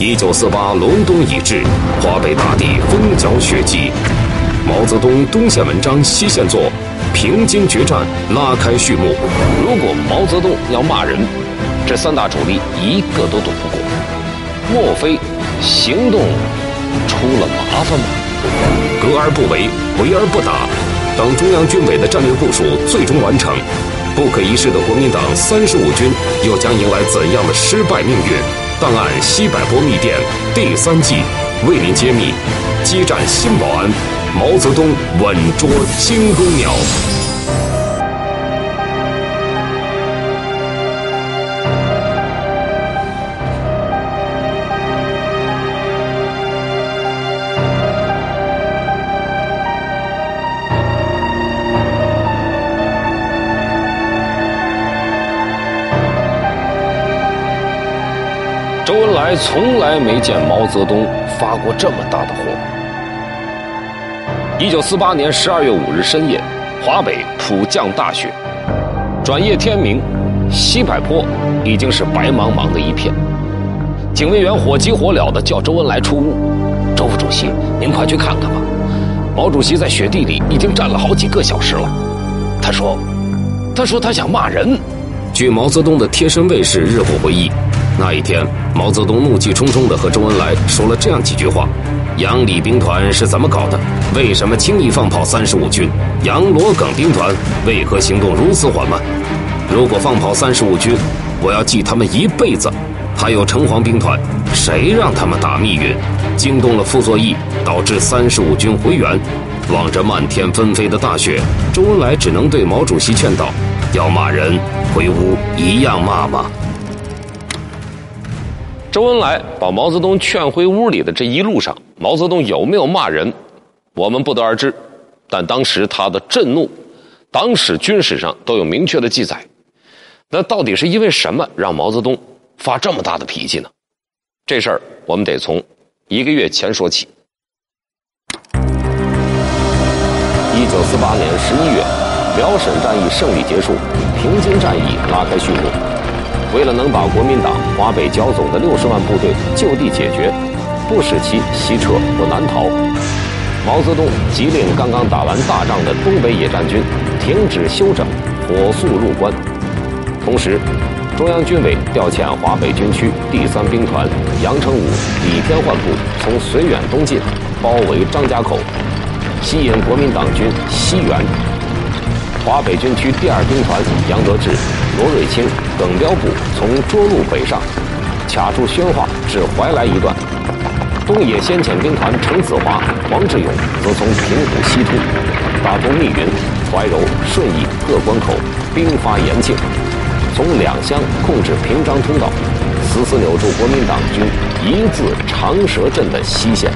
一九四八隆冬已至，华北大地风搅雪霁。毛泽东东线文章，西线作，平津决战拉开序幕。如果毛泽东要骂人，这三大主力一个都躲不过。莫非行动出了麻烦吗？隔而不为，为而不打。当中央军委的战略部署最终完成，不可一世的国民党三十五军又将迎来怎样的失败命运？档案西柏坡密电第三季为您揭秘：激战新保安，毛泽东稳捉金弓鸟。还从来没见毛泽东发过这么大的火。一九四八年十二月五日深夜，华北普降大雪，转夜天明，西柏坡已经是白茫茫的一片。警卫员火急火燎地叫周恩来出屋：“周副主席，您快去看看吧，毛主席在雪地里已经站了好几个小时了。”他说：“他说他想骂人。”据毛泽东的贴身卫士日后回忆。那一天，毛泽东怒气冲冲地和周恩来说了这样几句话：“杨李兵团是怎么搞的？为什么轻易放跑三十五军？杨罗耿兵团为何行动如此缓慢？如果放跑三十五军，我要记他们一辈子。还有城隍兵团，谁让他们打密云，惊动了傅作义，导致三十五军回援？望着漫天纷飞的大雪，周恩来只能对毛主席劝道：要骂人，回屋一样骂吧。”周恩来把毛泽东劝回屋里的这一路上，毛泽东有没有骂人，我们不得而知。但当时他的震怒，党史、军史上都有明确的记载。那到底是因为什么让毛泽东发这么大的脾气呢？这事儿我们得从一个月前说起。一九四八年十一月，辽沈战役胜利结束，平津战役拉开序幕。为了能把国民党华北剿总的六十万部队就地解决，不使其西撤或南逃，毛泽东急令刚刚打完大仗的东北野战军停止休整，火速入关。同时，中央军委调遣华北军区第三兵团杨成武、李天焕部从绥远东进，包围张家口，吸引国民党军西援。华北军区第二兵团杨得志、罗瑞卿、耿彪部从涿鹿北上，卡住宣化至怀来一段；东野先遣兵团程子华、王志勇则从平谷西突，打通密云、怀柔、顺义各关口，兵发延庆，从两乡控制平章通道，死死扭住国民党军一字长蛇阵的西线。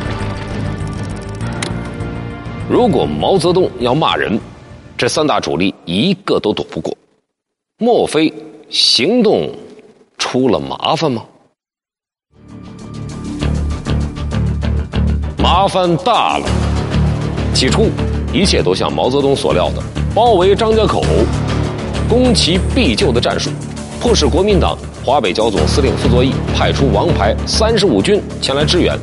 如果毛泽东要骂人，这三大主力一个都躲不过，莫非行动出了麻烦吗？麻烦大了。起初，一切都像毛泽东所料的，包围张家口，攻其必救的战术，迫使国民党华北剿总司令傅作义派出王牌三十五军前来支援，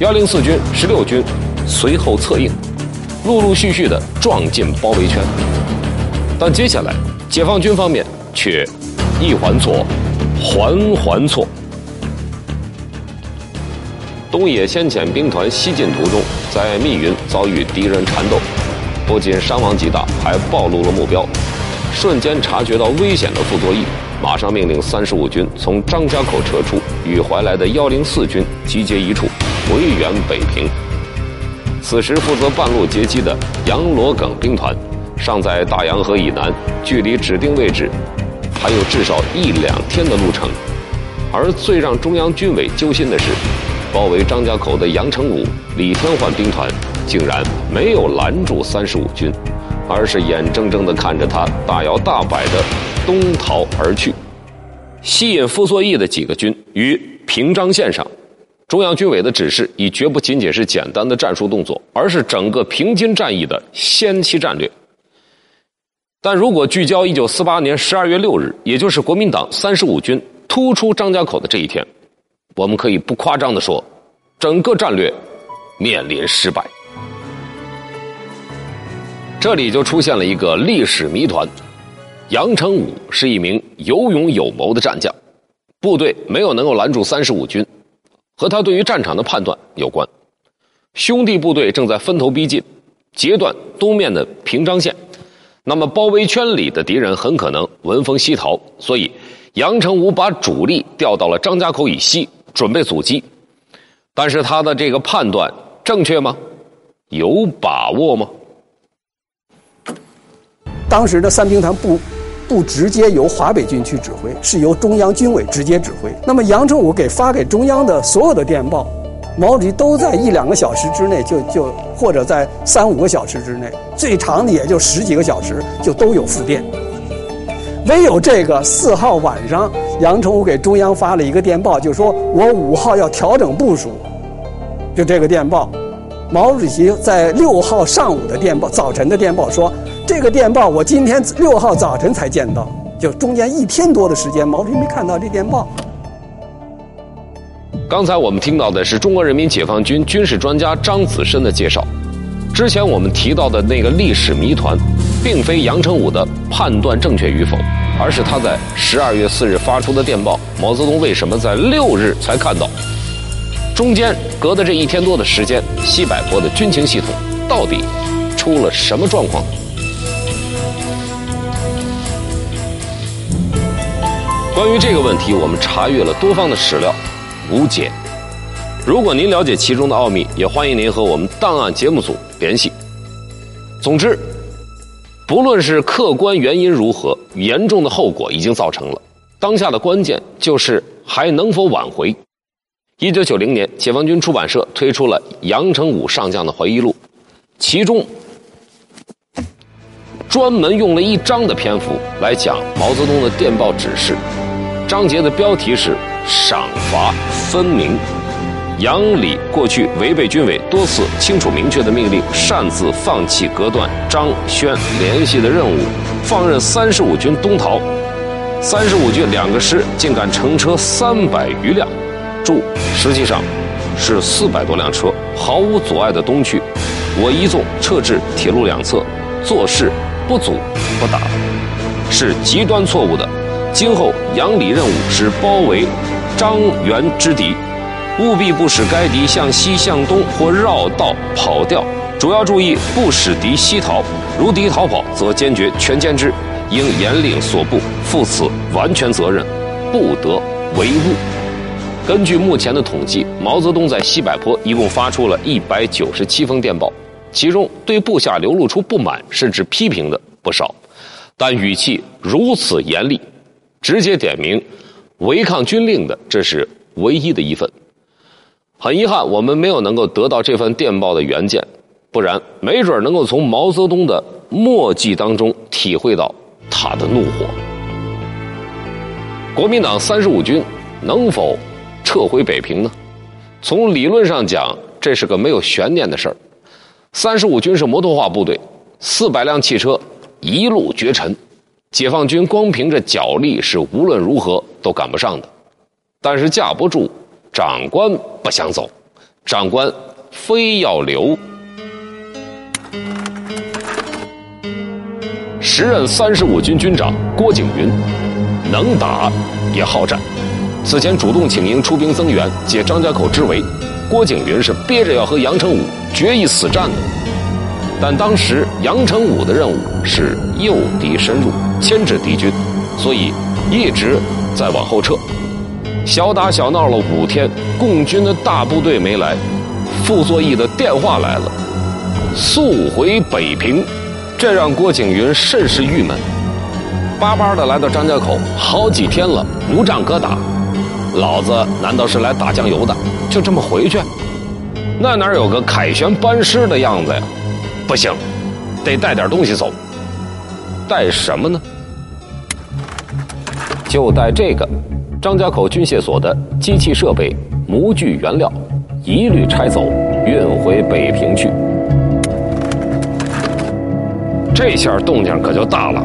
幺零四军、十六军随后策应。陆陆续续的撞进包围圈，但接下来解放军方面却一环错，环环错。东野先遣兵团西进途中，在密云遭遇敌人缠斗，不仅伤亡极大，还暴露了目标。瞬间察觉到危险的傅作义，马上命令三十五军从张家口撤出，与怀来的幺零四军集结一处，回援北平。此时负责半路截击的杨罗耿兵团，尚在大洋河以南，距离指定位置还有至少一两天的路程。而最让中央军委揪心的是，包围张家口的杨成武、李天焕兵团竟然没有拦住三十五军，而是眼睁睁地看着他大摇大摆地东逃而去。吸引傅作义的几个军于平章线上。中央军委的指示已绝不仅仅是简单的战术动作，而是整个平津战役的先期战略。但如果聚焦一九四八年十二月六日，也就是国民党三十五军突出张家口的这一天，我们可以不夸张的说，整个战略面临失败。这里就出现了一个历史谜团：杨成武是一名有勇有谋的战将，部队没有能够拦住三十五军，和他对于战场的判断有关。兄弟部队正在分头逼近，截断东面的平章线，那么包围圈里的敌人很可能闻风西逃，所以杨成武把主力调到了张家口以西。准备阻击，但是他的这个判断正确吗？有把握吗？当时的三兵团不不直接由华北军区指挥，是由中央军委直接指挥。那么杨成武给发给中央的所有的电报，毛主席都在一两个小时之内就就或者在三五个小时之内，最长的也就十几个小时就都有复电。唯有这个四号晚上，杨成武给中央发了一个电报，就说我五号要调整部署。就这个电报，毛主席在六号上午的电报，早晨的电报说，这个电报我今天六号早晨才见到，就中间一天多的时间，毛主席没看到这电报。刚才我们听到的是中国人民解放军军事专家张子申的介绍。之前我们提到的那个历史谜团，并非杨成武的判断正确与否，而是他在十二月四日发出的电报，毛泽东为什么在六日才看到？中间隔的这一天多的时间，西柏坡的军情系统到底出了什么状况？关于这个问题，我们查阅了多方的史料，无解。如果您了解其中的奥秘，也欢迎您和我们档案节目组联系。总之，不论是客观原因如何，严重的后果已经造成了。当下的关键就是还能否挽回。一九九零年，解放军出版社推出了杨成武上将的回忆录，其中专门用了一章的篇幅来讲毛泽东的电报指示，章节的标题是“赏罚分明”。杨礼过去违背军委多次清楚明确的命令，擅自放弃隔断张宣联系的任务，放任三十五军东逃。三十五军两个师竟敢乘车三百余辆，注实际上是四百多辆车，毫无阻碍的东去。我一纵撤至铁路两侧，做事不阻不打，是极端错误的。今后杨李任务是包围张元之敌。务必不使该敌向西、向东或绕道跑掉，主要注意不使敌西逃。如敌逃跑，则坚决全歼之。应严令所部负此完全责任，不得违误。根据目前的统计，毛泽东在西柏坡一共发出了一百九十七封电报，其中对部下流露出不满甚至批评的不少，但语气如此严厉，直接点名违抗军令的，这是唯一的一份。很遗憾，我们没有能够得到这份电报的原件，不然没准能够从毛泽东的墨迹当中体会到他的怒火。国民党三十五军能否撤回北平呢？从理论上讲，这是个没有悬念的事儿。三十五军是摩托化部队，四百辆汽车一路绝尘，解放军光凭着脚力是无论如何都赶不上的。但是架不住。长官不想走，长官非要留。时任三十五军军长郭景云，能打也好战。此前主动请缨出兵增援，解张家口之围。郭景云是憋着要和杨成武决一死战的。但当时杨成武的任务是诱敌深入，牵制敌军，所以一直在往后撤。小打小闹了五天，共军的大部队没来，傅作义的电话来了，速回北平，这让郭景云甚是郁闷。巴巴的来到张家口，好几天了，无仗可打，老子难道是来打酱油的？就这么回去？那哪有个凯旋班师的样子呀？不行，得带点东西走。带什么呢？就带这个。张家口军械所的机器设备、模具原料，一律拆走，运回北平去。这下动静可就大了。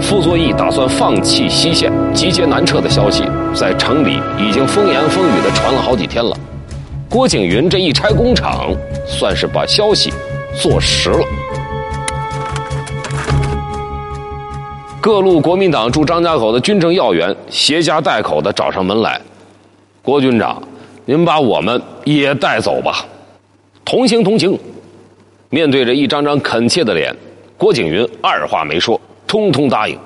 傅作义打算放弃西线，集结南撤的消息，在城里已经风言风语的传了好几天了。郭景云这一拆工厂，算是把消息坐实了。各路国民党驻张家口的军政要员携家带口的找上门来：“郭军长，您把我们也带走吧，同行同行。”面对着一张张恳切的脸，郭景云二话没说，通通答应。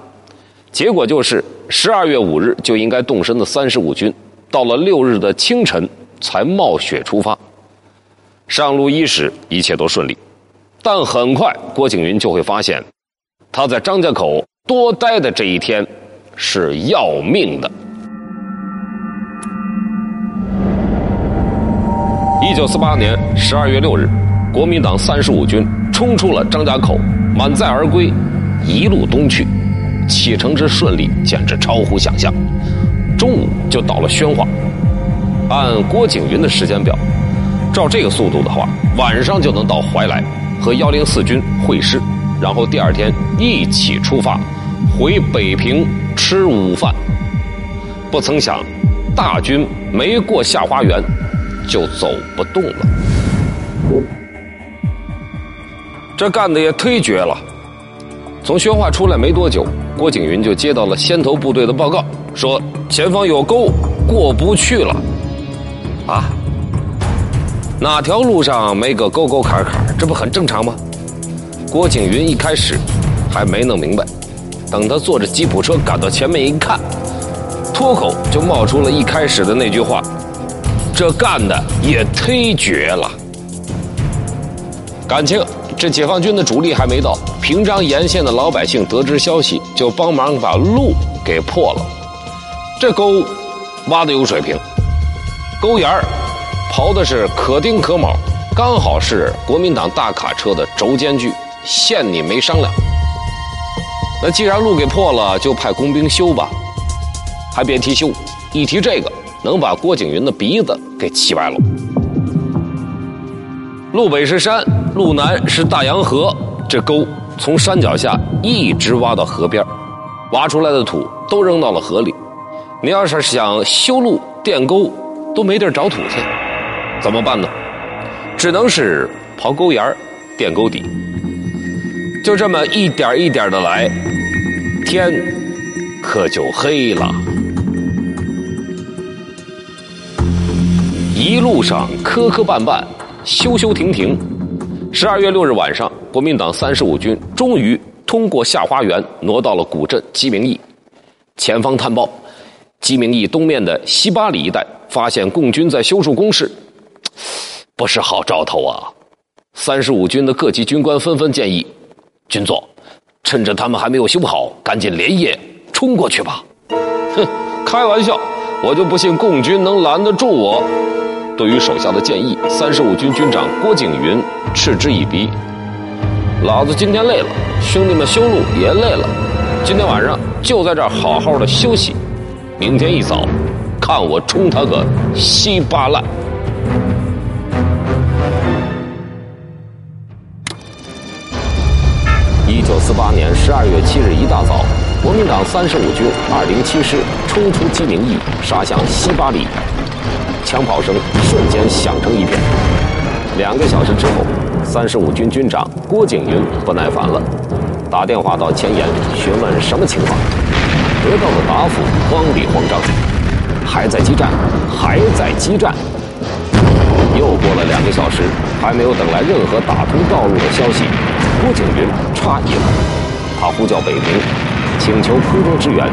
结果就是十二月五日就应该动身的三十五军，到了六日的清晨才冒雪出发。上路伊始，一切都顺利，但很快郭景云就会发现，他在张家口多待的这一天是要命的。一九四八年十二月六日。国民党三十五军冲出了张家口，满载而归，一路东去，启程之顺利简直超乎想象。中午就到了宣化，按郭景云的时间表，照这个速度的话，晚上就能到怀来，和幺零四军会师，然后第二天一起出发，回北平吃午饭。不曾想，大军没过下花园，就走不动了。这干的也忒绝了！从宣化出来没多久，郭景云就接到了先头部队的报告，说前方有沟，过不去了。啊？哪条路上没个沟沟坎坎？这不很正常吗？郭景云一开始还没弄明白，等他坐着吉普车赶到前面一看，脱口就冒出了一开始的那句话：“这干的也忒绝了。”感情。这解放军的主力还没到，平章沿线的老百姓得知消息，就帮忙把路给破了。这沟挖的有水平，沟沿儿刨的是可钉可铆，刚好是国民党大卡车的轴间距，限你没商量。那既然路给破了，就派工兵修吧。还别提修，一提这个，能把郭景云的鼻子给气歪了。路北是山。路南是大洋河，这沟从山脚下一直挖到河边，挖出来的土都扔到了河里。你要是想修路垫沟，都没地儿找土去，怎么办呢？只能是刨沟沿垫沟底。就这么一点一点的来，天可就黑了。一路上磕磕绊绊，修修停停。十二月六日晚上，国民党三十五军终于通过下花园，挪到了古镇鸡鸣驿。前方探报，鸡鸣驿东面的西八里一带发现共军在修筑工事，不是好兆头啊！三十五军的各级军官纷纷建议：军座，趁着他们还没有修好，赶紧连夜冲过去吧！哼，开玩笑，我就不信共军能拦得住我。对于手下的建议，三十五军军长郭景云嗤之以鼻：“老子今天累了，兄弟们修路也累了，今天晚上就在这儿好好的休息，明天一早，看我冲他个稀巴烂。”八年十二月七日一大早，国民党三十五军二零七师冲出鸡鸣驿，杀向西八里。枪炮声瞬间响成一片。两个小时之后，三十五军军长郭景云不耐烦了，打电话到前沿询问什么情况。得到的答复慌里慌张，还在激战，还在激战。又过了两个小时，还没有等来任何打通道路的消息，郭景云诧异了，他呼叫北平，请求空中支援。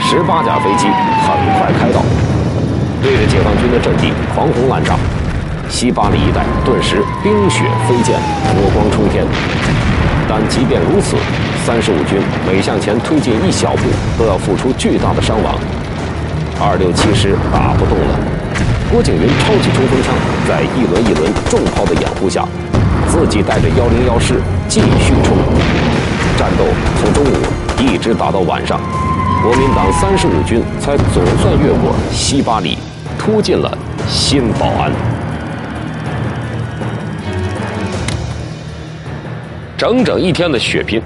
十八架飞机很快开到。对着解放军的阵地狂轰滥炸，西八里一带顿时冰雪飞溅，火光冲天。但即便如此，三十五军每向前推进一小步，都要付出巨大的伤亡。二六七师打不动了，郭景云抄起冲锋枪，在一轮一轮重炮的掩护下，自己带着幺零幺师继续冲。战斗从中午一直打到晚上，国民党三十五军才总算越过西八里。突进了新保安，整整一天的血拼，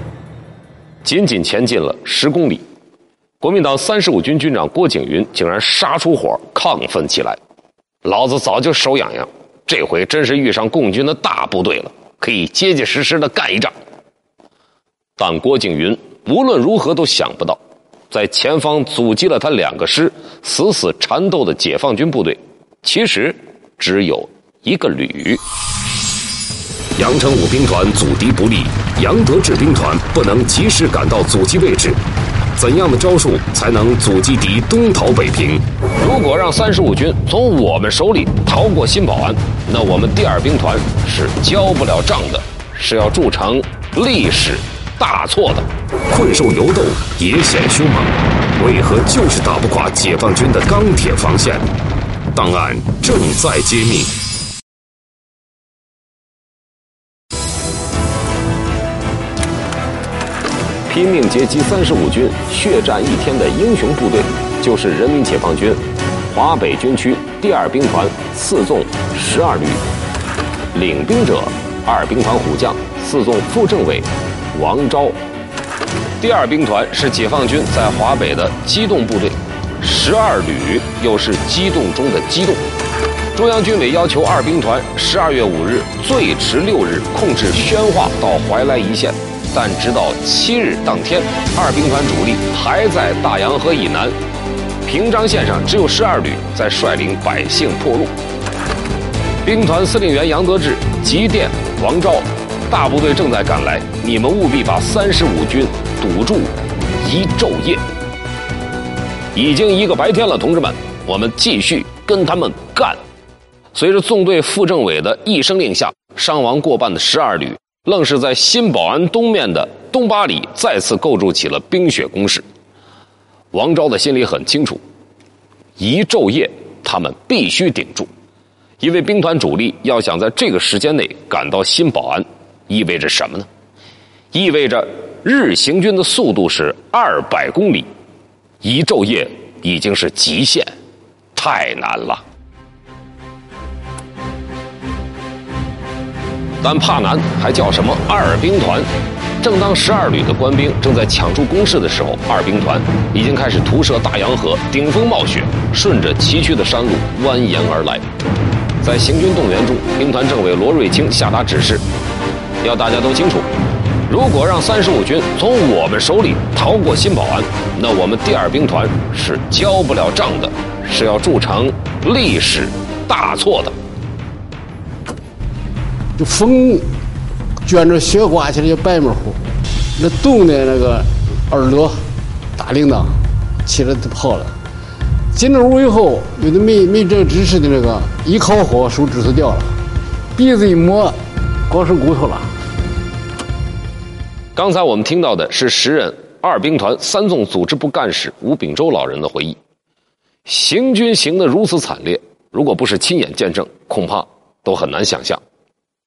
仅仅前进了十公里，国民党三十五军军长郭景云竟然杀出火，亢奋起来。老子早就手痒痒，这回真是遇上共军的大部队了，可以结结实实的干一仗。但郭景云无论如何都想不到，在前方阻击了他两个师、死死缠斗的解放军部队，其实只有一个旅。杨成武兵团阻敌不利，杨德志兵团不能及时赶到阻击位置。怎样的招数才能阻击敌东逃北平？如果让三十五军从我们手里逃过新保安，那我们第二兵团是交不了账的，是要铸成历史大错的。困兽犹斗，也显凶猛，为何就是打不垮解放军的钢铁防线？档案正在揭秘。拼命截击三十五军血战一天的英雄部队，就是人民解放军华北军区第二兵团四纵十二旅，领兵者二兵团虎将四纵副政委王昭。第二兵团是解放军在华北的机动部队，十二旅又是机动中的机动。中央军委要求二兵团十二月五日最迟六日控制宣化到怀来一线。但直到七日当天，二兵团主力还在大洋河以南，平章线上只有十二旅在率领百姓破路。兵团司令员杨得志急电王昭，大部队正在赶来，你们务必把三十五军堵住一昼夜。已经一个白天了，同志们，我们继续跟他们干。随着纵队副政委的一声令下，伤亡过半的十二旅。愣是在新保安东面的东八里再次构筑起了冰雪工事。王昭的心里很清楚，一昼夜他们必须顶住，因为兵团主力要想在这个时间内赶到新保安，意味着什么呢？意味着日行军的速度是二百公里，一昼夜已经是极限，太难了。但怕难还叫什么二兵团？正当十二旅的官兵正在抢筑工事的时候，二兵团已经开始徒涉大洋河，顶风冒雪，顺着崎岖的山路蜿蜒而来。在行军动员中，兵团政委罗瑞卿下达指示，要大家都清楚：如果让三十五军从我们手里逃过新保安，那我们第二兵团是交不了账的，是要铸成历史大错的。就风卷着雪刮起来就白模糊，那冻的那个耳朵、大铃铛起来都跑了。进了屋以后，有的没没这知识的那个，一烤火手指头掉了，鼻子一摸，光是骨头了。刚才我们听到的是时任二兵团三纵组织部干事吴秉周老人的回忆。行军行得如此惨烈，如果不是亲眼见证，恐怕都很难想象。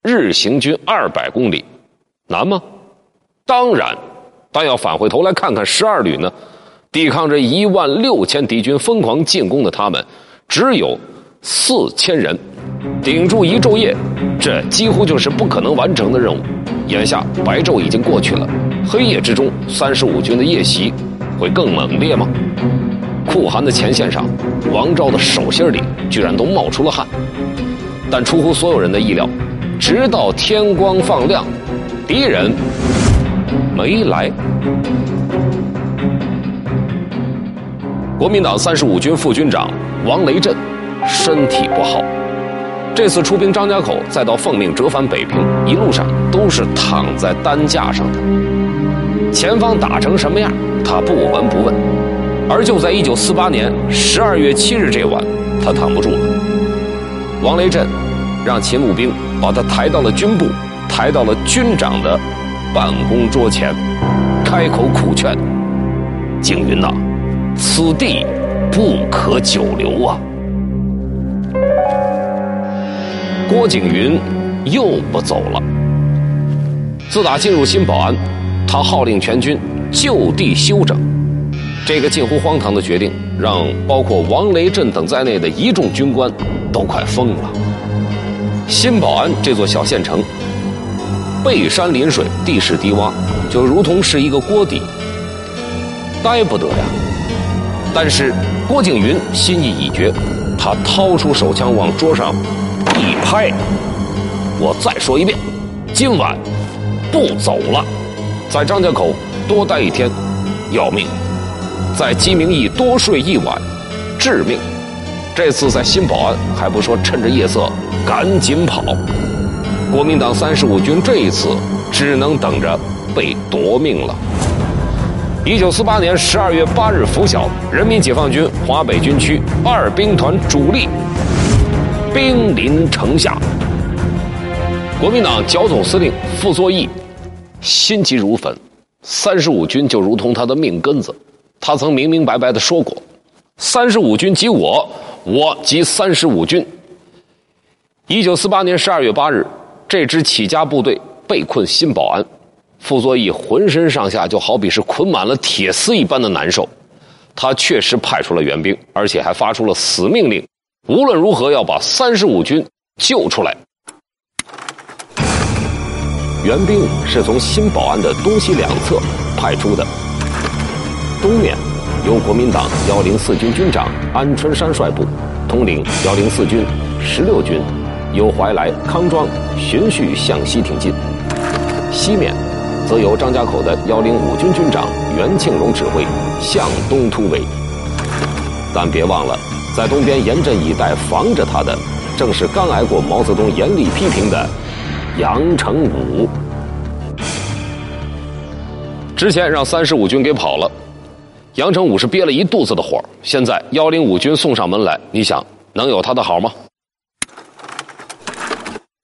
日行军二百公里，难吗？当然，但要返回头来看看十二旅呢，抵抗着一万六千敌军疯狂进攻的他们，只有四千人，顶住一昼夜，这几乎就是不可能完成的任务。眼下白昼已经过去了，黑夜之中，三十五军的夜袭会更猛烈吗？酷寒的前线上，王昭的手心里居然都冒出了汗，但出乎所有人的意料。直到天光放亮，敌人没来。国民党三十五军副军长王雷震身体不好，这次出兵张家口，再到奉命折返北平，一路上都是躺在担架上的。前方打成什么样，他不闻不问。而就在一九四八年十二月七日这晚，他躺不住了。王雷震让勤务兵。把他抬到了军部，抬到了军长的办公桌前，开口苦劝：“景云呐，此地不可久留啊！”郭景云又不走了。自打进入新保安，他号令全军就地休整。这个近乎荒唐的决定，让包括王雷震等在内的一众军官都快疯了。新保安这座小县城，背山临水，地势低洼，就如同是一个锅底，待不得呀。但是郭景云心意已决，他掏出手枪往桌上一拍。我再说一遍，今晚不走了，在张家口多待一天，要命；在鸡鸣驿多睡一晚，致命。这次在新保安还不说趁着夜色赶紧跑，国民党三十五军这一次只能等着被夺命了。一九四八年十二月八日拂晓，人民解放军华北军区二兵团主力兵临城下。国民党剿总司令傅作义心急如焚，三十五军就如同他的命根子，他曾明明白白的说过：“三十五军及我，我及三十五军。”一九四八年十二月八日，这支起家部队被困新保安，傅作义浑身上下就好比是捆满了铁丝一般的难受。他确实派出了援兵，而且还发出了死命令，无论如何要把三十五军救出来。援兵是从新保安的东西两侧派出的。东面由国民党幺零四军军长安春山率部，统领幺零四军十六军，由怀来、康庄循序向西挺进；西面则由张家口的幺零五军军长袁庆荣指挥，向东突围。但别忘了，在东边严阵以待防着他的，正是刚挨过毛泽东严厉批评的。杨成武之前让三十五军给跑了，杨成武是憋了一肚子的火。现在幺零五军送上门来，你想能有他的好吗？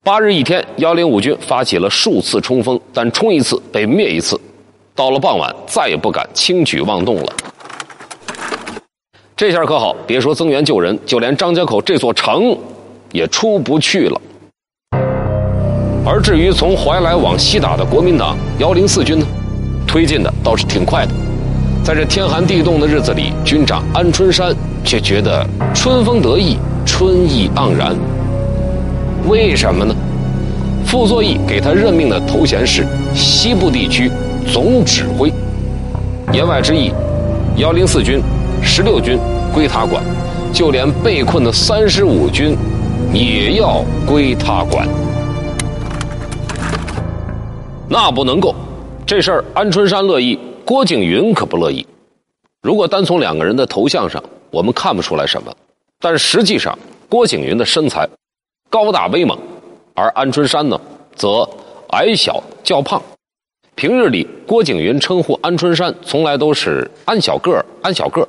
八日一天，幺零五军发起了数次冲锋，但冲一次被灭一次。到了傍晚，再也不敢轻举妄动了。这下可好，别说增援救人，就连张家口这座城也出不去了。而至于从怀来往西打的国民党幺零四军呢，推进的倒是挺快的。在这天寒地冻的日子里，军长安春山却觉得春风得意，春意盎然。为什么呢？傅作义给他任命的头衔是西部地区总指挥，言外之意，幺零四军、十六军归他管，就连被困的三十五军也要归他管。那不能够，这事儿安春山乐意，郭景云可不乐意。如果单从两个人的头像上，我们看不出来什么，但实际上，郭景云的身材高大威猛，而安春山呢，则矮小较胖。平日里，郭景云称呼安春山从来都是“安小个儿”，“安小个儿”。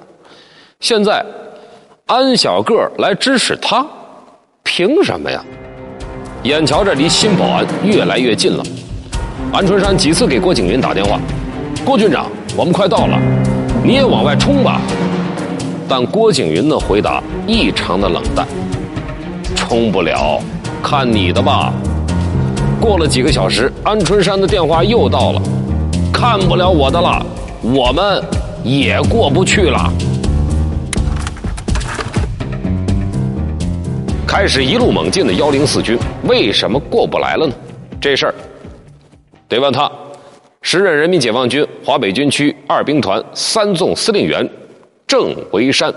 现在，安小个儿来指使他，凭什么呀？眼瞧着离新保安越来越近了。安春山几次给郭景云打电话：“郭军长，我们快到了，你也往外冲吧。”但郭景云的回答异常的冷淡：“冲不了，看你的吧。”过了几个小时，安春山的电话又到了：“看不了我的了，我们也过不去了。”开始一路猛进的幺零四军为什么过不来了呢？这事儿。得问他，时任人民解放军华北军区二兵团三纵司令员郑维山。